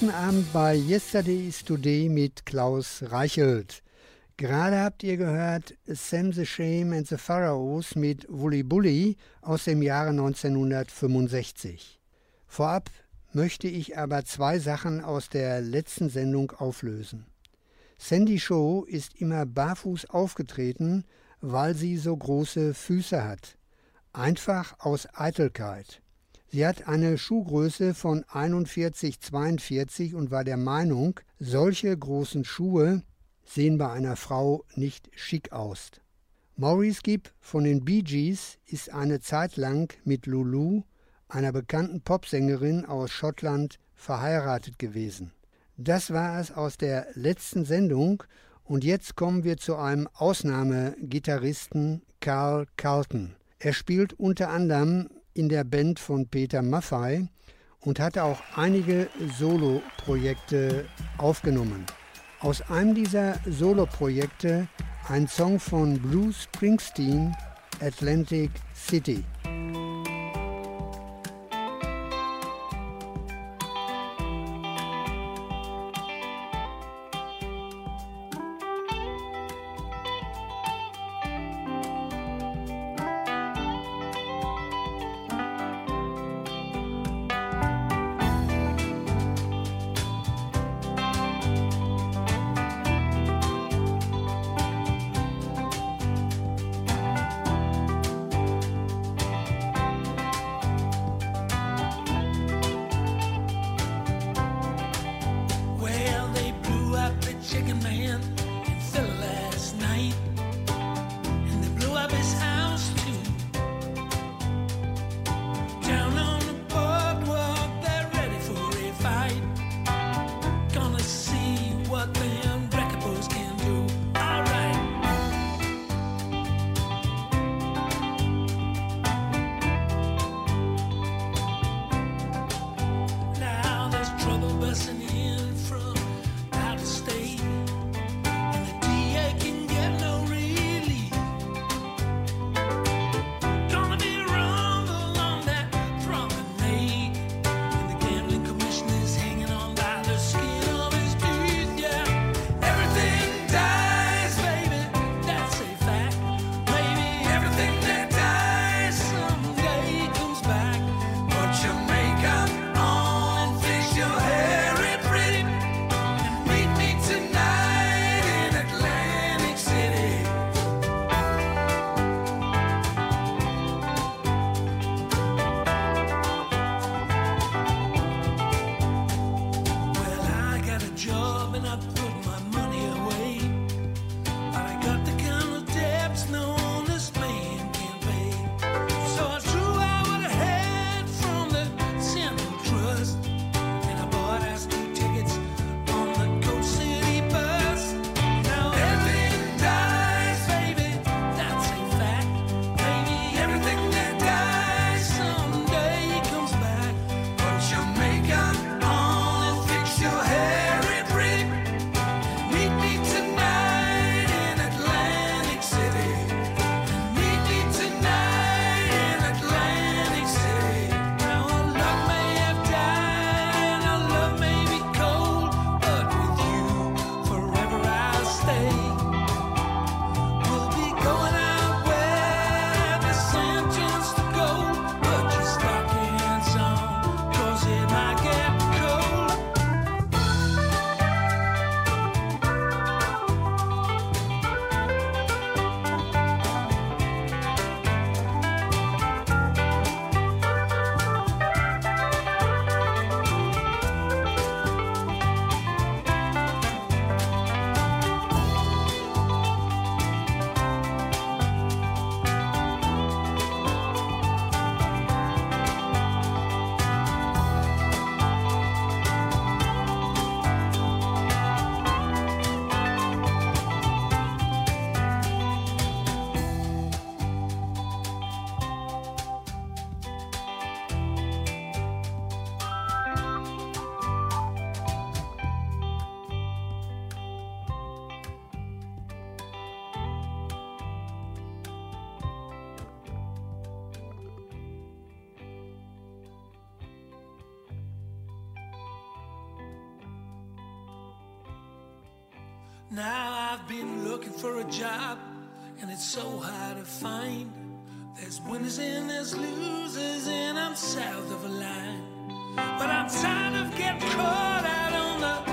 Guten Abend bei Yesterday is Today mit Klaus Reichelt. Gerade habt ihr gehört Sam the Shame and the Pharaohs mit Wully Bully aus dem Jahre 1965. Vorab möchte ich aber zwei Sachen aus der letzten Sendung auflösen. Sandy Shaw ist immer barfuß aufgetreten, weil sie so große Füße hat. Einfach aus Eitelkeit. Sie hat eine Schuhgröße von 41,42 und war der Meinung, solche großen Schuhe sehen bei einer Frau nicht schick aus. Maurice Gibb von den Bee Gees ist eine Zeit lang mit Lulu, einer bekannten Popsängerin aus Schottland, verheiratet gewesen. Das war es aus der letzten Sendung und jetzt kommen wir zu einem Ausnahmegitarristen Carl Carlton. Er spielt unter anderem in der Band von Peter Maffay und hatte auch einige Soloprojekte aufgenommen. Aus einem dieser Soloprojekte ein Song von Bruce Springsteen, Atlantic City. Now I've been looking for a job, and it's so hard to find. There's winners and there's losers, and I'm south of a line. But I'm tired of getting caught out on the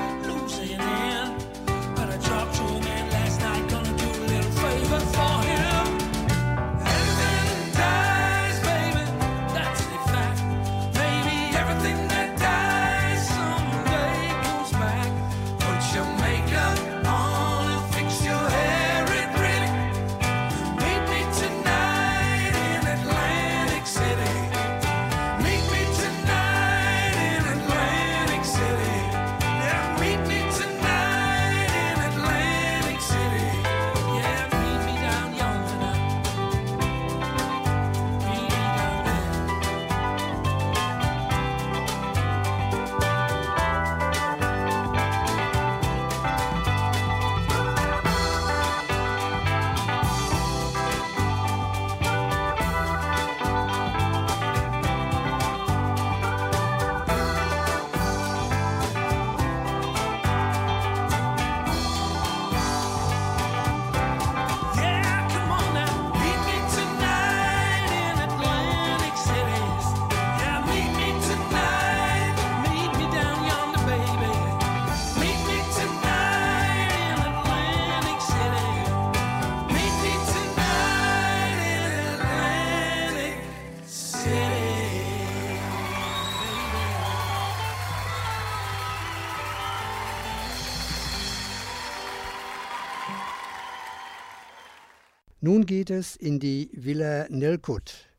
Nun geht es in die Villa Nelkut.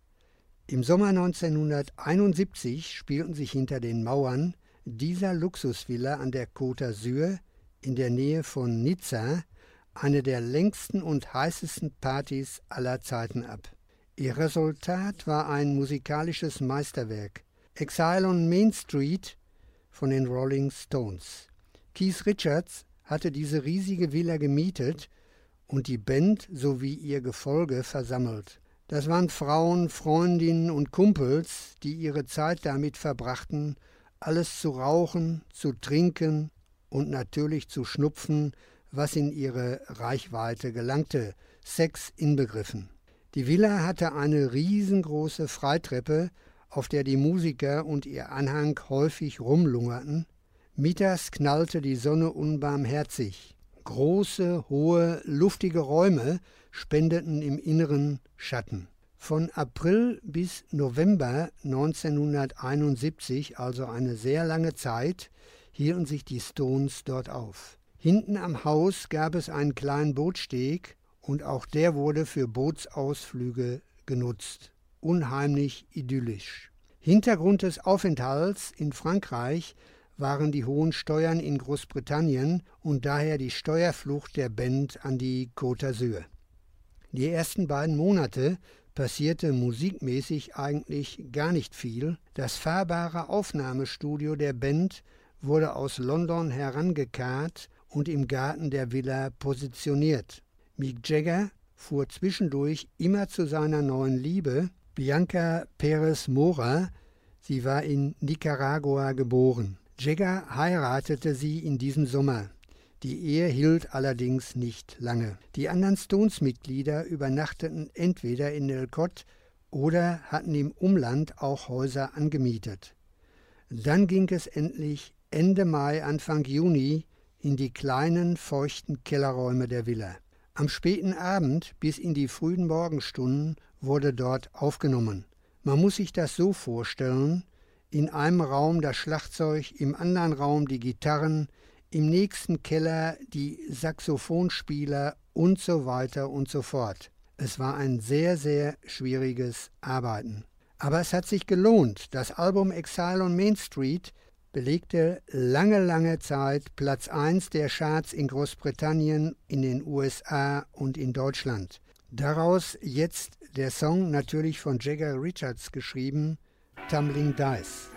Im Sommer 1971 spielten sich hinter den Mauern dieser Luxusvilla an der Côte d'Azur in der Nähe von Nizza eine der längsten und heißesten Partys aller Zeiten ab. Ihr Resultat war ein musikalisches Meisterwerk, Exile on Main Street von den Rolling Stones. Keith Richards hatte diese riesige Villa gemietet und die Band sowie ihr Gefolge versammelt. Das waren Frauen, Freundinnen und Kumpels, die ihre Zeit damit verbrachten, alles zu rauchen, zu trinken und natürlich zu schnupfen, was in ihre Reichweite gelangte, Sex inbegriffen. Die Villa hatte eine riesengroße Freitreppe, auf der die Musiker und ihr Anhang häufig rumlungerten. Mittags knallte die Sonne unbarmherzig. Große, hohe, luftige Räume spendeten im Inneren Schatten. Von April bis November 1971, also eine sehr lange Zeit, hielten sich die Stones dort auf. Hinten am Haus gab es einen kleinen Bootsteg und auch der wurde für Bootsausflüge genutzt. Unheimlich idyllisch. Hintergrund des Aufenthalts in Frankreich waren die hohen Steuern in Großbritannien und daher die Steuerflucht der Band an die Côte d'Azur. Die ersten beiden Monate passierte musikmäßig eigentlich gar nicht viel. Das fahrbare Aufnahmestudio der Band wurde aus London herangekarrt und im Garten der Villa positioniert. Mick Jagger fuhr zwischendurch immer zu seiner neuen Liebe, Bianca Perez Mora. Sie war in Nicaragua geboren. Jagger heiratete sie in diesem Sommer. Die Ehe hielt allerdings nicht lange. Die anderen Stones-Mitglieder übernachteten entweder in Nelcott oder hatten im Umland auch Häuser angemietet. Dann ging es endlich Ende Mai, Anfang Juni in die kleinen, feuchten Kellerräume der Villa. Am späten Abend bis in die frühen Morgenstunden wurde dort aufgenommen. Man muss sich das so vorstellen, in einem Raum das Schlagzeug, im anderen Raum die Gitarren, im nächsten Keller die Saxophonspieler und so weiter und so fort. Es war ein sehr, sehr schwieriges Arbeiten. Aber es hat sich gelohnt. Das Album Exile on Main Street belegte lange, lange Zeit Platz 1 der Charts in Großbritannien, in den USA und in Deutschland. Daraus jetzt der Song natürlich von Jagger Richards geschrieben, Tumbling Dice.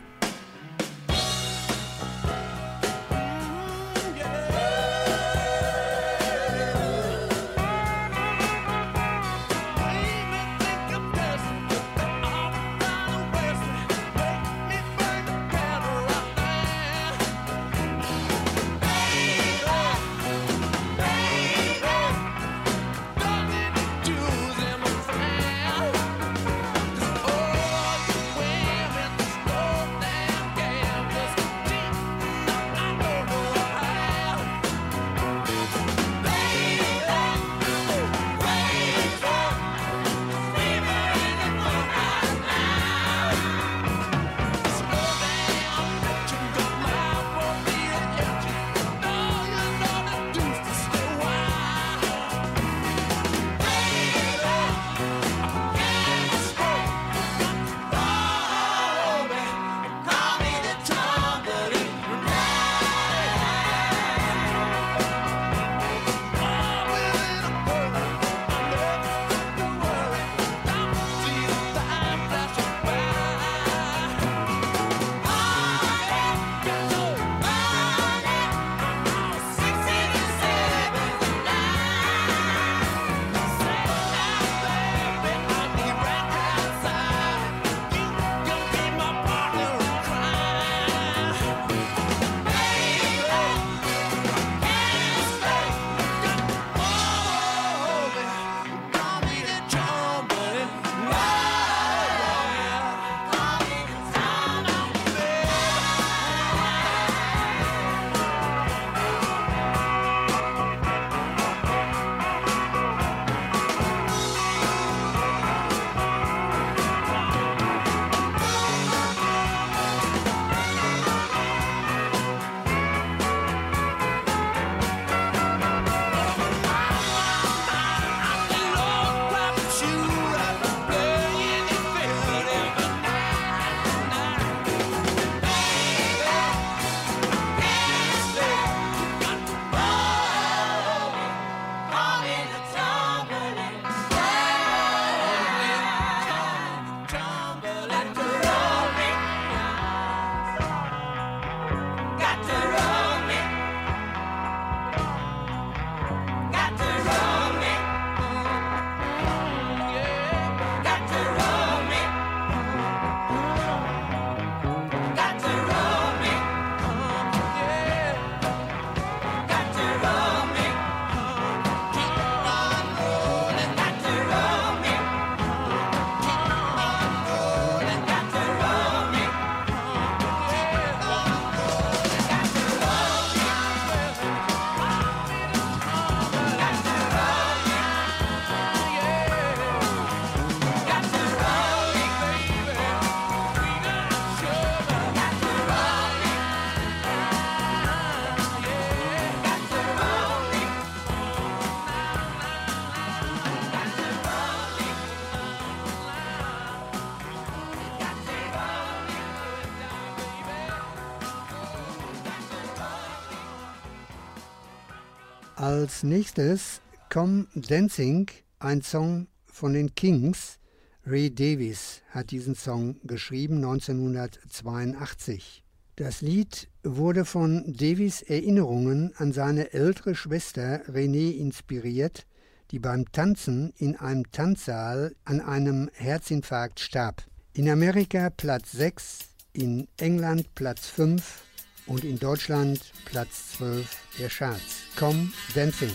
Als nächstes Come Dancing, ein Song von den Kings. Ray Davis hat diesen Song geschrieben 1982. Das Lied wurde von Davis Erinnerungen an seine ältere Schwester Renee inspiriert, die beim Tanzen in einem Tanzsaal an einem Herzinfarkt starb. In Amerika Platz 6, in England Platz 5 und in Deutschland Platz 12 der Charts. Come Dancing.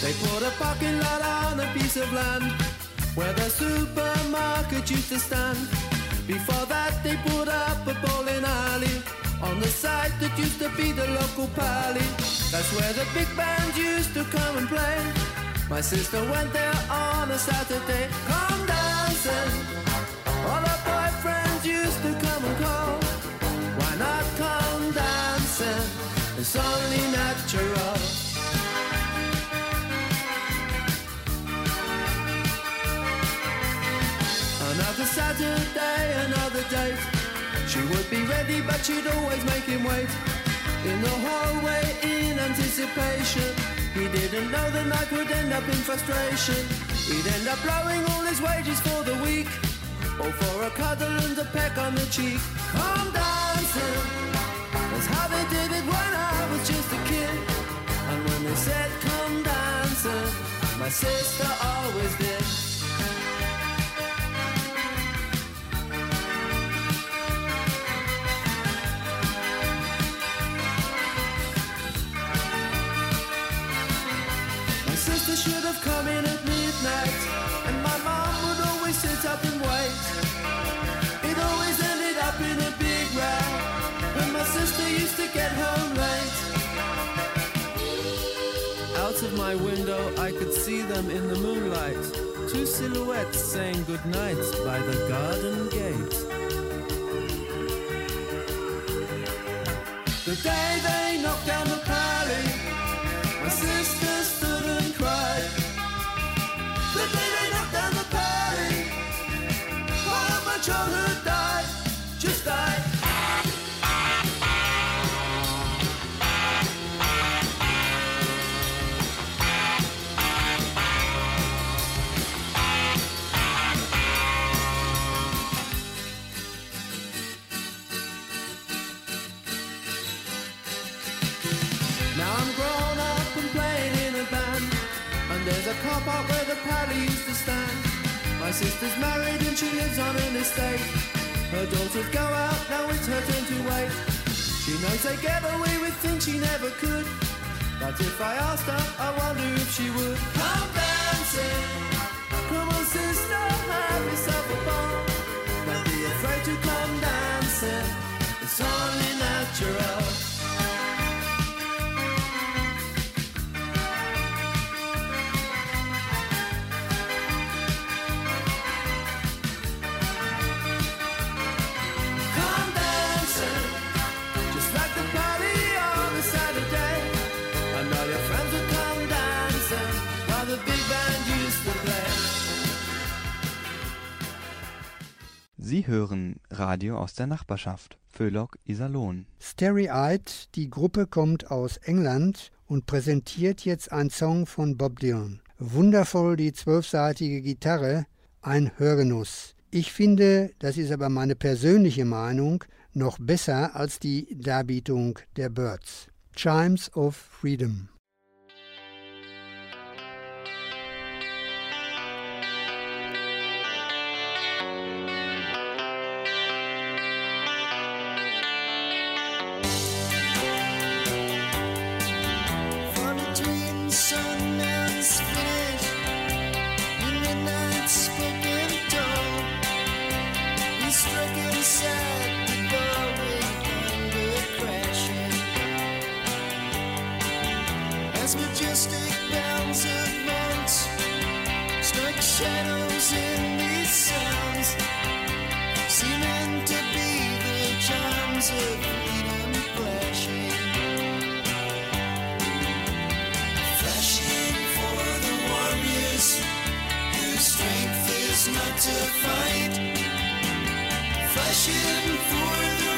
They put a parking lot on a piece of land where the supermarket used to stand. Before that, they put up a bowling alley on the site that used to be the local pally. That's where the big band used to come and play. My sister went there on a Saturday. Come dancing. All her boyfriends used to come and call. Why not come dancing? It's only natural. Would be ready, but she'd always make him wait. In the hallway, in anticipation. He didn't know the night would end up in frustration. He'd end up blowing all his wages for the week. Or for a cuddle and a peck on the cheek. Come dancing. That's how they did it when I was just a kid. And when they said come dancing, my sister always did. Silhouettes saying goodnight by the garden gate. The day they knocked down the pally, my sister stood and cried. The day they knocked down the pally, all of my childhood died, just died. Car park where the paddy used to stand. My sister's married and she lives on an estate. Her daughters go out, now it's her turn to wait. She knows they get away with things she never could. But if I asked her, I wonder if she would. Come dancing. Hören Radio aus der Nachbarschaft. Föhlock Iserlohn. Starry Eyed, die Gruppe kommt aus England und präsentiert jetzt einen Song von Bob Dylan. Wundervoll die zwölfseitige Gitarre, ein Hörgenuss. Ich finde, das ist aber meine persönliche Meinung, noch besser als die Darbietung der Birds. Chimes of Freedom. shadows in these sounds seem meant to be the charms of freedom flashing. Flashing for the warriors whose strength is not to fight. Flashing for the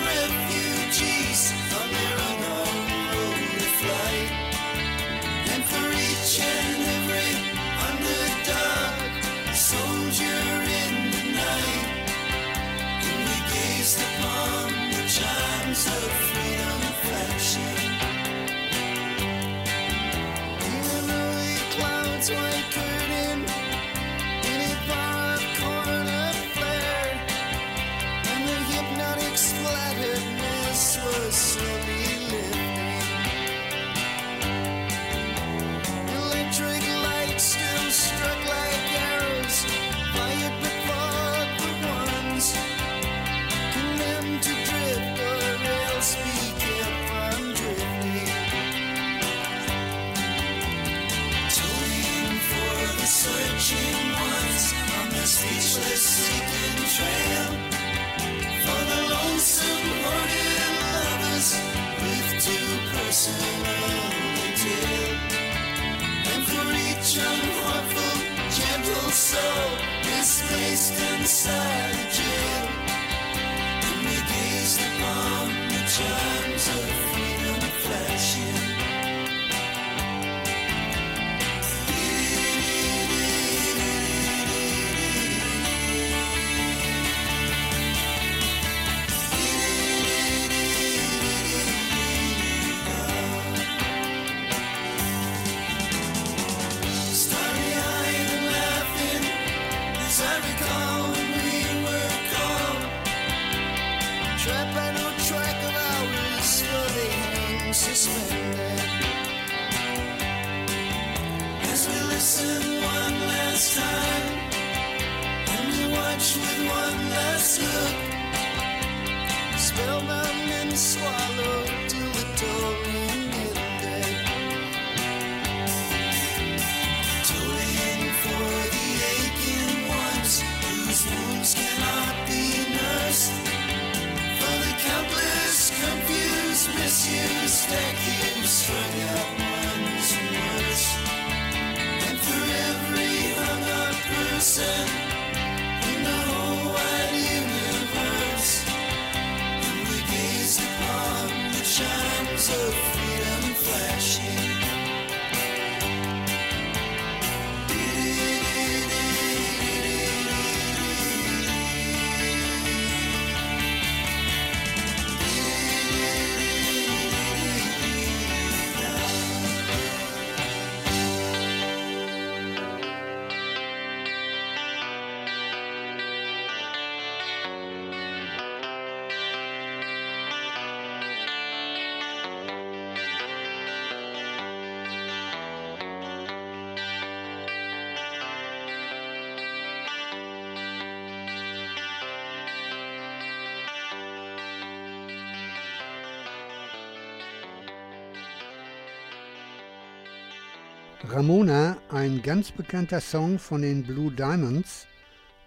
Ramona, ein ganz bekannter Song von den Blue Diamonds,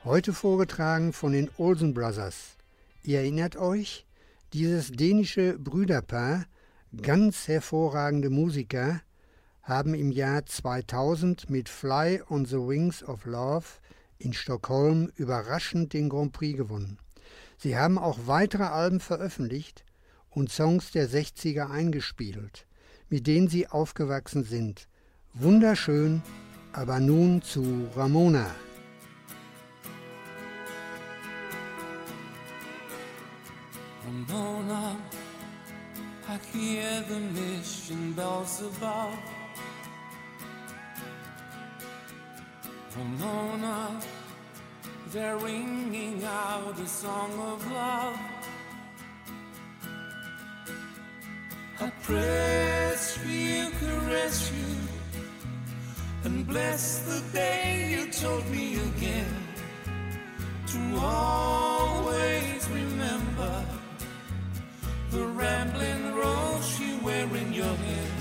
heute vorgetragen von den Olsen Brothers. Ihr erinnert euch, dieses dänische Brüderpaar, ganz hervorragende Musiker, haben im Jahr 2000 mit Fly on the Wings of Love in Stockholm überraschend den Grand Prix gewonnen. Sie haben auch weitere Alben veröffentlicht und Songs der 60er eingespielt, mit denen sie aufgewachsen sind. Wunderschön, aber nun zu Ramona. Ramona, I hear the mission bells above. Ramona, they're ringing out a song of love. I press you, caress you, and bless the day you told me again to always remember the rambling rose you wear in your hair.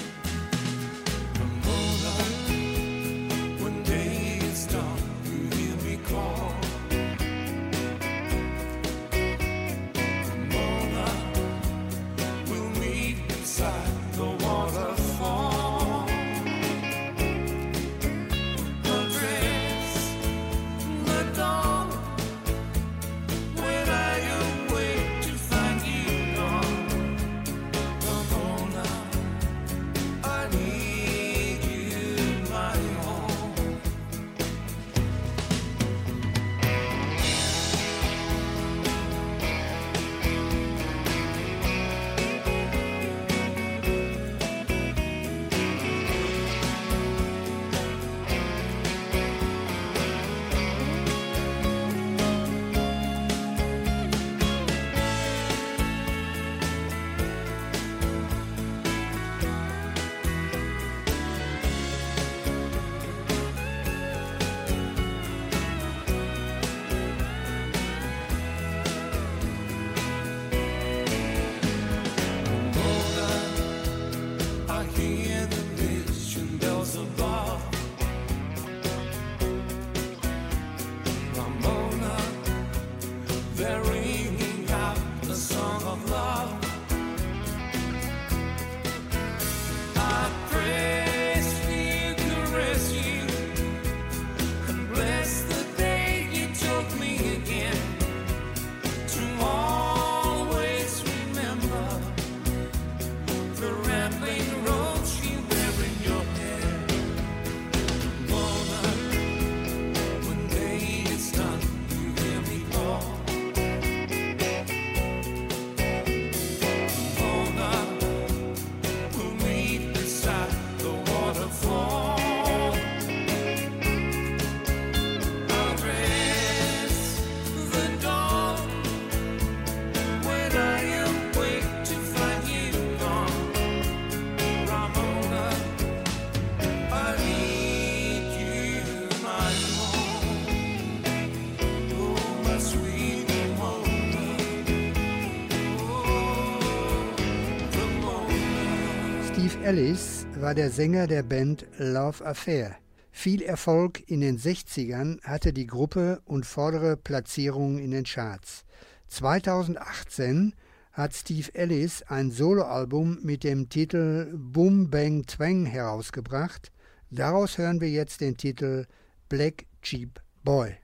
Ellis war der Sänger der Band Love Affair. Viel Erfolg in den 60ern hatte die Gruppe und vordere Platzierungen in den Charts. 2018 hat Steve Ellis ein Soloalbum mit dem Titel Boom Bang Twang herausgebracht. Daraus hören wir jetzt den Titel Black Cheap Boy.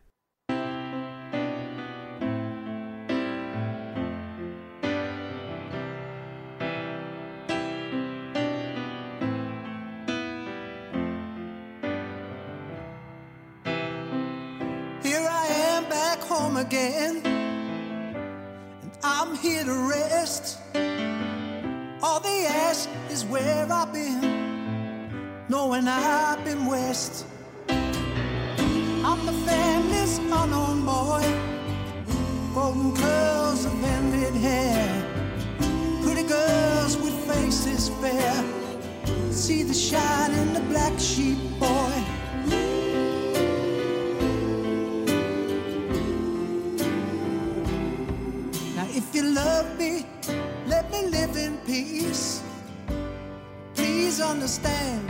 Again, and I'm here to rest. All they ask is where I've been, knowing I've been west. I'm the family's unknown boy, golden curls of ended hair, pretty girls with faces fair. See the shine in the black sheep boy. Love me, let me live in peace. Please understand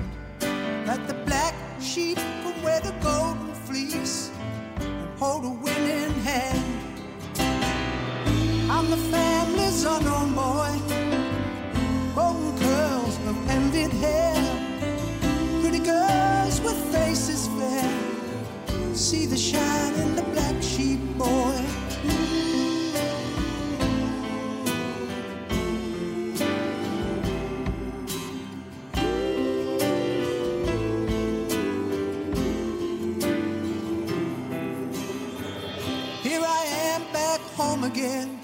that the black sheep will wear the golden fleece and hold a winning hand. I'm the family's unknown boy, golden curls of ended hair, pretty girls with faces fair. See the shine in the black again.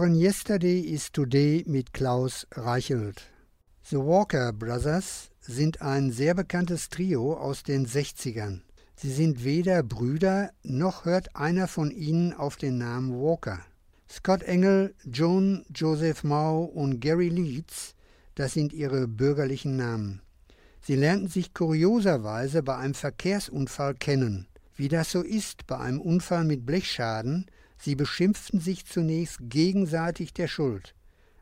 Hören Yesterday is Today mit Klaus Reichelt. The Walker Brothers sind ein sehr bekanntes Trio aus den 60ern. Sie sind weder Brüder, noch hört einer von ihnen auf den Namen Walker. Scott Engel, John Joseph Mao und Gary Leeds, das sind ihre bürgerlichen Namen. Sie lernten sich kurioserweise bei einem Verkehrsunfall kennen. Wie das so ist bei einem Unfall mit Blechschaden, sie beschimpften sich zunächst gegenseitig der Schuld.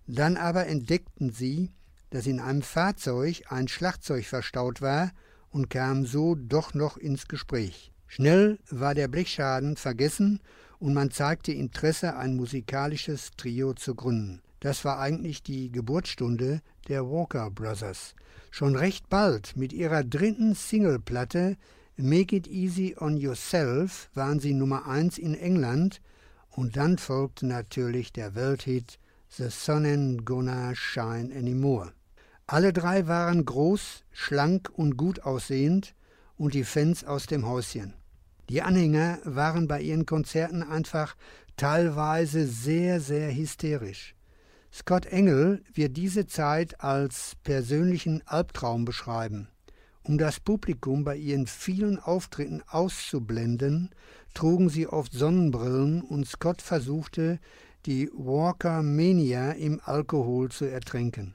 Dann aber entdeckten sie, dass in einem Fahrzeug ein Schlagzeug verstaut war und kamen so doch noch ins Gespräch. Schnell war der Blechschaden vergessen und man zeigte Interesse, ein musikalisches Trio zu gründen. Das war eigentlich die Geburtsstunde der Walker Brothers. Schon recht bald mit ihrer dritten Singleplatte Make It Easy on Yourself waren sie Nummer 1 in England und dann folgte natürlich der Welthit The Sun Ain't Gonna Shine Anymore. Alle drei waren groß, schlank und gut aussehend und die Fans aus dem Häuschen. Die Anhänger waren bei ihren Konzerten einfach teilweise sehr, sehr hysterisch. Scott Engel wird diese Zeit als persönlichen Albtraum beschreiben. Um das Publikum bei ihren vielen Auftritten auszublenden, trugen sie oft Sonnenbrillen und Scott versuchte, die Walker Mania im Alkohol zu ertränken.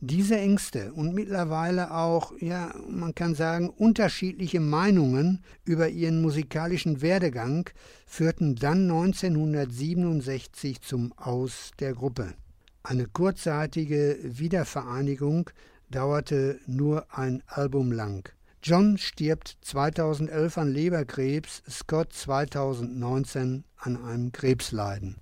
Diese Ängste und mittlerweile auch, ja, man kann sagen, unterschiedliche Meinungen über ihren musikalischen Werdegang führten dann 1967 zum Aus der Gruppe. Eine kurzzeitige Wiedervereinigung dauerte nur ein Album lang. John stirbt 2011 an Leberkrebs, Scott 2019 an einem Krebsleiden.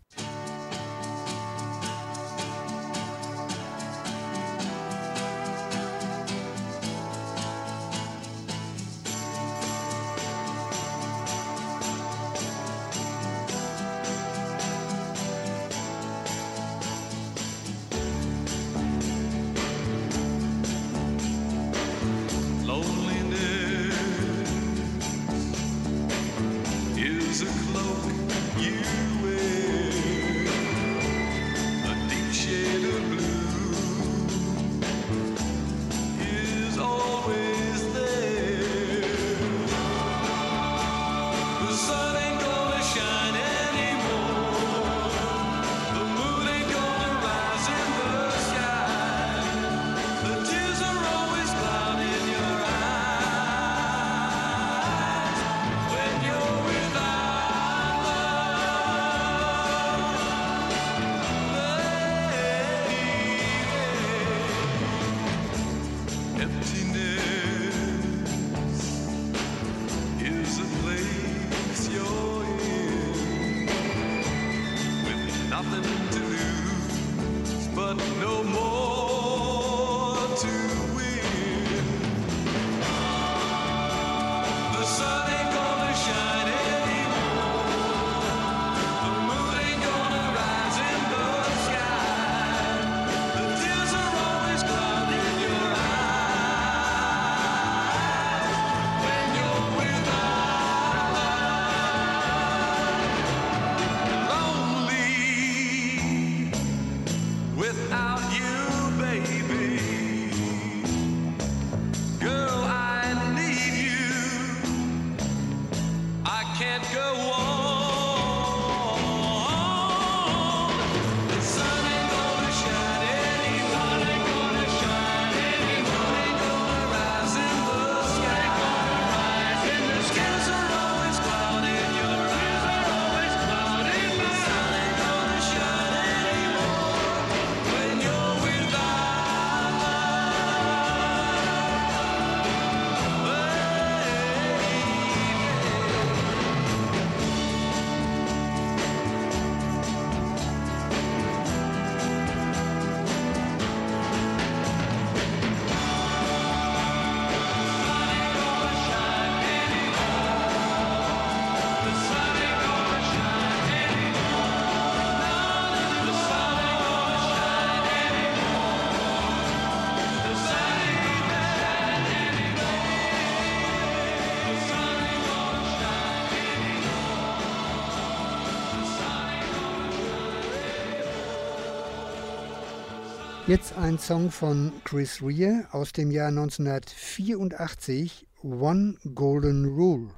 Jetzt ein Song von Chris Rea aus dem Jahr 1984, One Golden Rule.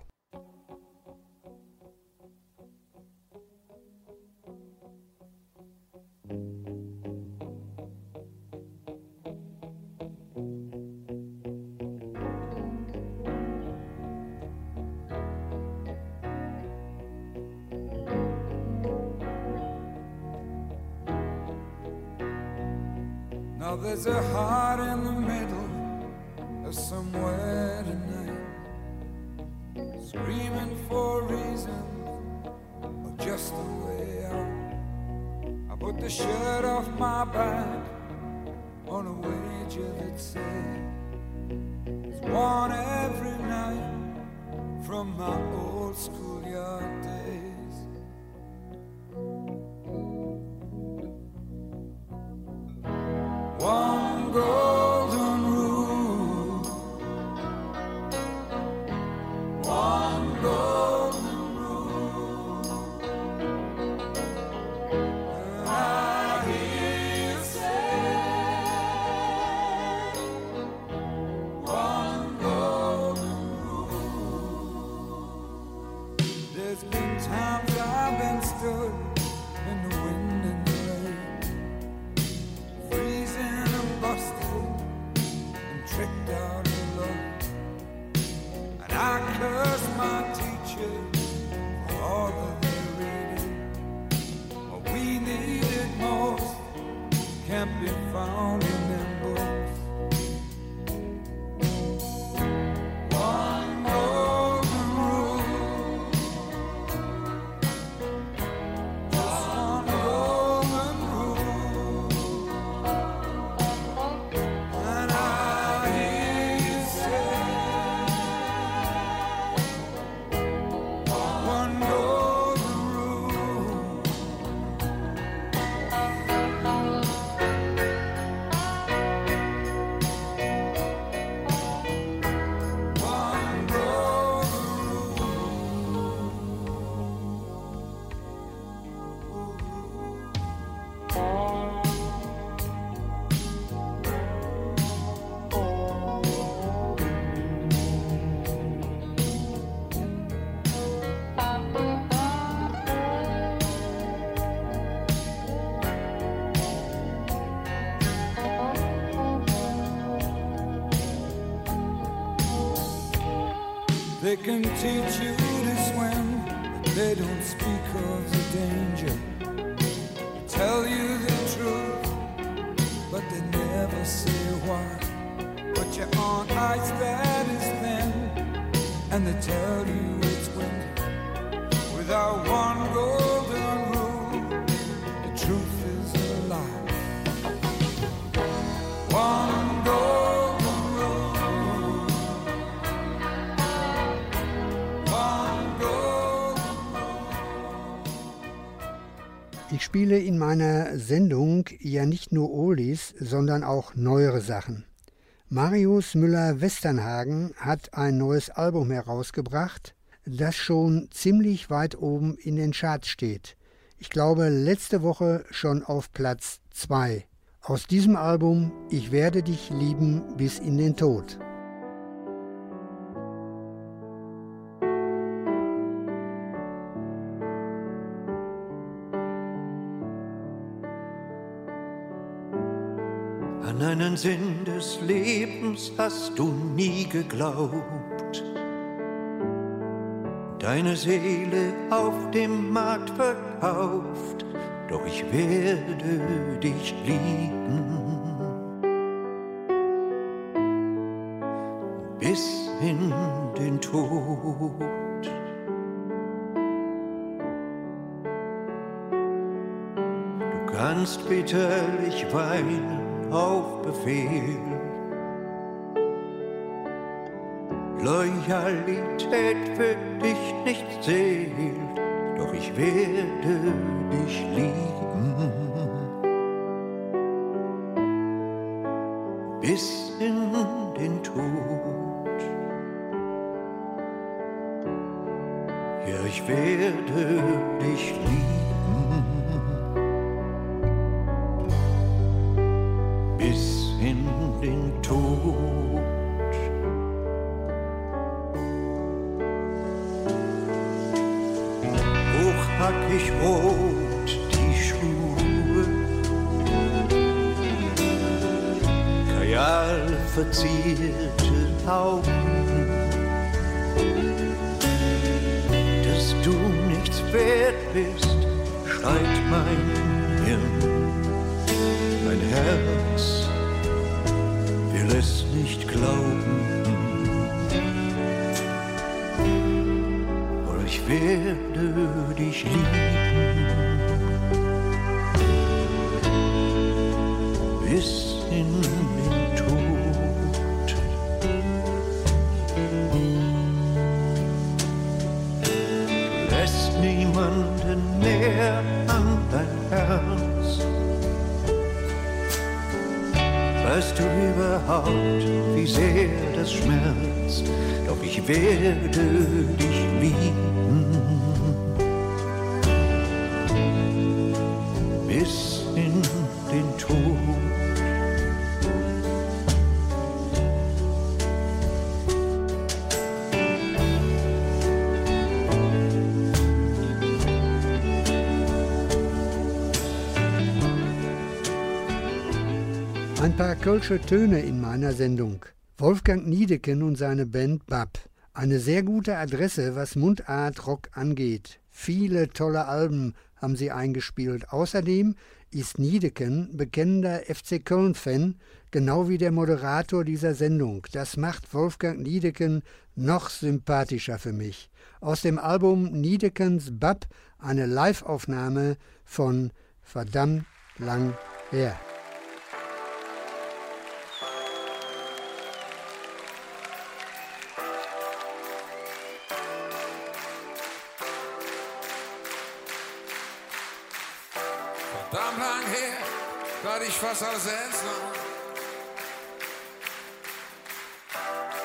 can teach you to swim, but they don't speak of the danger. Ich spiele in meiner Sendung ja nicht nur Olis, sondern auch neuere Sachen. Marius Müller-Westernhagen hat ein neues Album herausgebracht, das schon ziemlich weit oben in den Charts steht. Ich glaube, letzte Woche schon auf Platz 2. Aus diesem Album Ich werde dich lieben bis in den Tod. Einen Sinn des Lebens hast du nie geglaubt. Deine Seele auf dem Markt verkauft, doch ich werde dich lieben. Bis in den Tod. Du kannst bitterlich weinen auf Befehl. Loyalität für dich nicht zählt, doch ich werde dich lieben. Den Tod. hochhackig rot die Schuhe, kajal verzierte Augen, dass du nichts wert bist, schreit mein Hirn, mein Herz werde dich lieben. Bis in den Tod. Du lässt niemanden näher an dein Herz. Weißt du überhaupt, wie sehr das schmerzt? Doch ich werde dich Kölsche Töne in meiner Sendung. Wolfgang Niedeken und seine Band Bab. Eine sehr gute Adresse, was Mundart-Rock angeht. Viele tolle Alben haben sie eingespielt. Außerdem ist Niedeken bekennender FC Köln-Fan, genau wie der Moderator dieser Sendung. Das macht Wolfgang Niedeken noch sympathischer für mich. Aus dem Album Niedekens Bab eine Live-Aufnahme von verdammt lang her. Fast alles ernst nahm.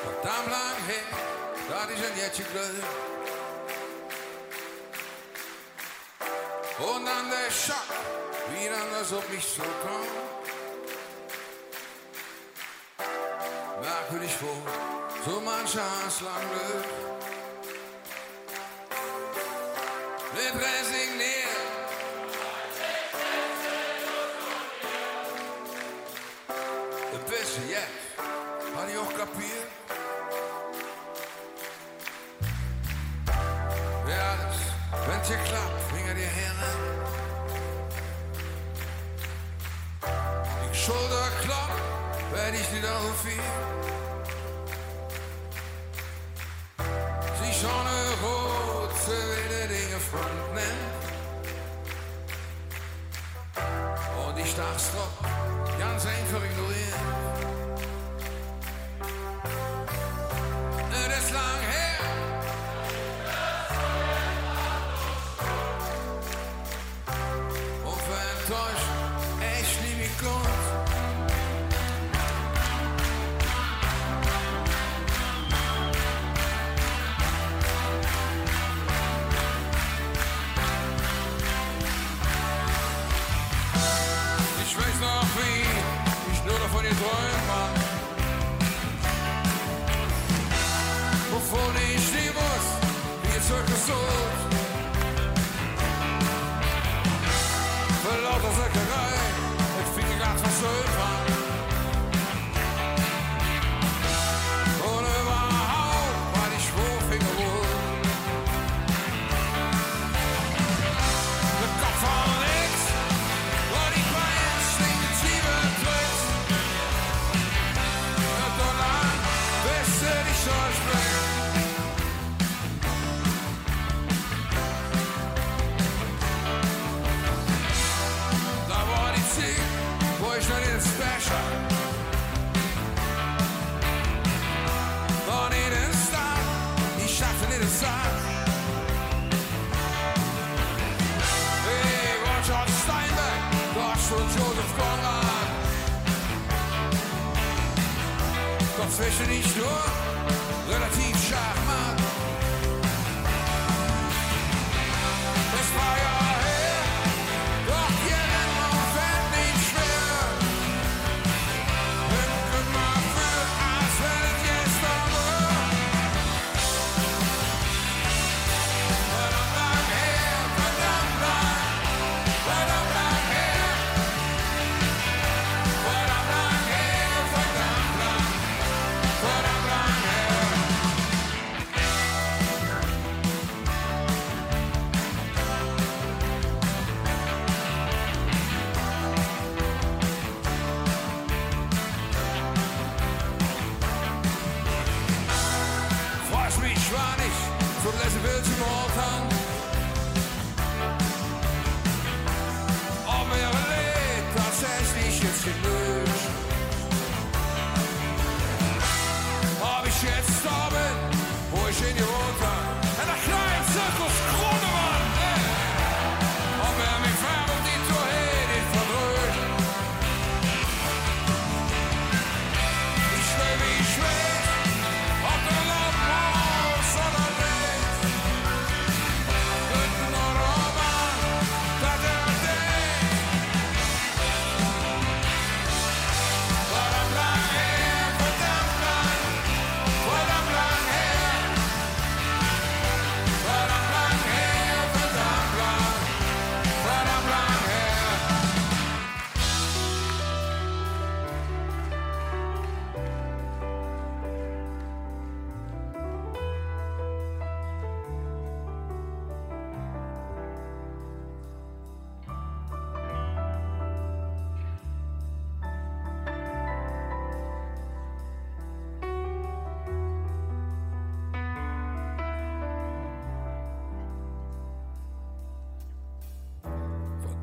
Verdammt lang her, dat ich ein Jätchen glöd. Und dann der Schock, wie dann das auf mich zurückkommt. Merkwürdig vor, so mancher Hass lang Glück. Nicht resigniert, wenn's dir klappt, finger dir heran. Die Schulter klopft, werd ich nicht auf viel. Sie schon rot, ze wilde Dinge front nennt. Und ich dachte ganz einfach ignorieren.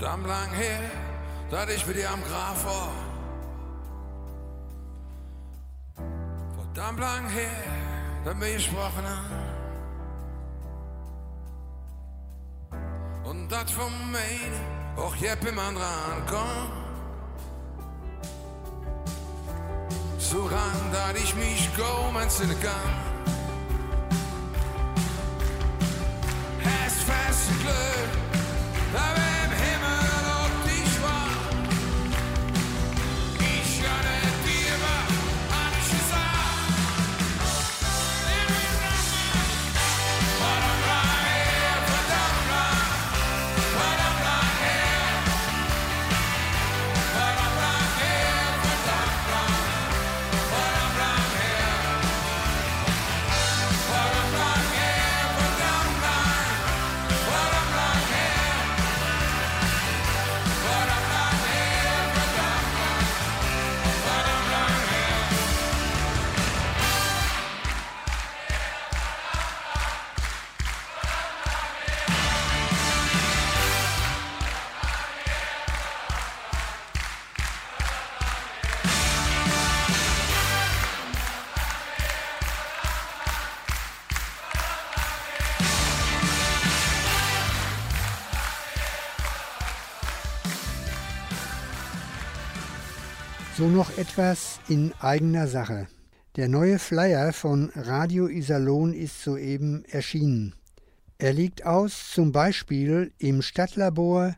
verdammt lang her, dass ich dir am Graf war. Verdammt lang her, dass wir gesprochen haben. Und das von mir auch jemand rankommt. so ran, da ich mich kaum entsinnen kann. Es fest Glück. So noch etwas in eigener Sache. Der neue Flyer von Radio Iserlohn ist soeben erschienen. Er liegt aus zum Beispiel im Stadtlabor,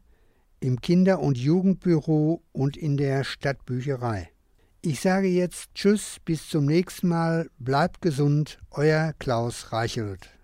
im Kinder- und Jugendbüro und in der Stadtbücherei. Ich sage jetzt Tschüss, bis zum nächsten Mal, bleibt gesund, euer Klaus Reichelt.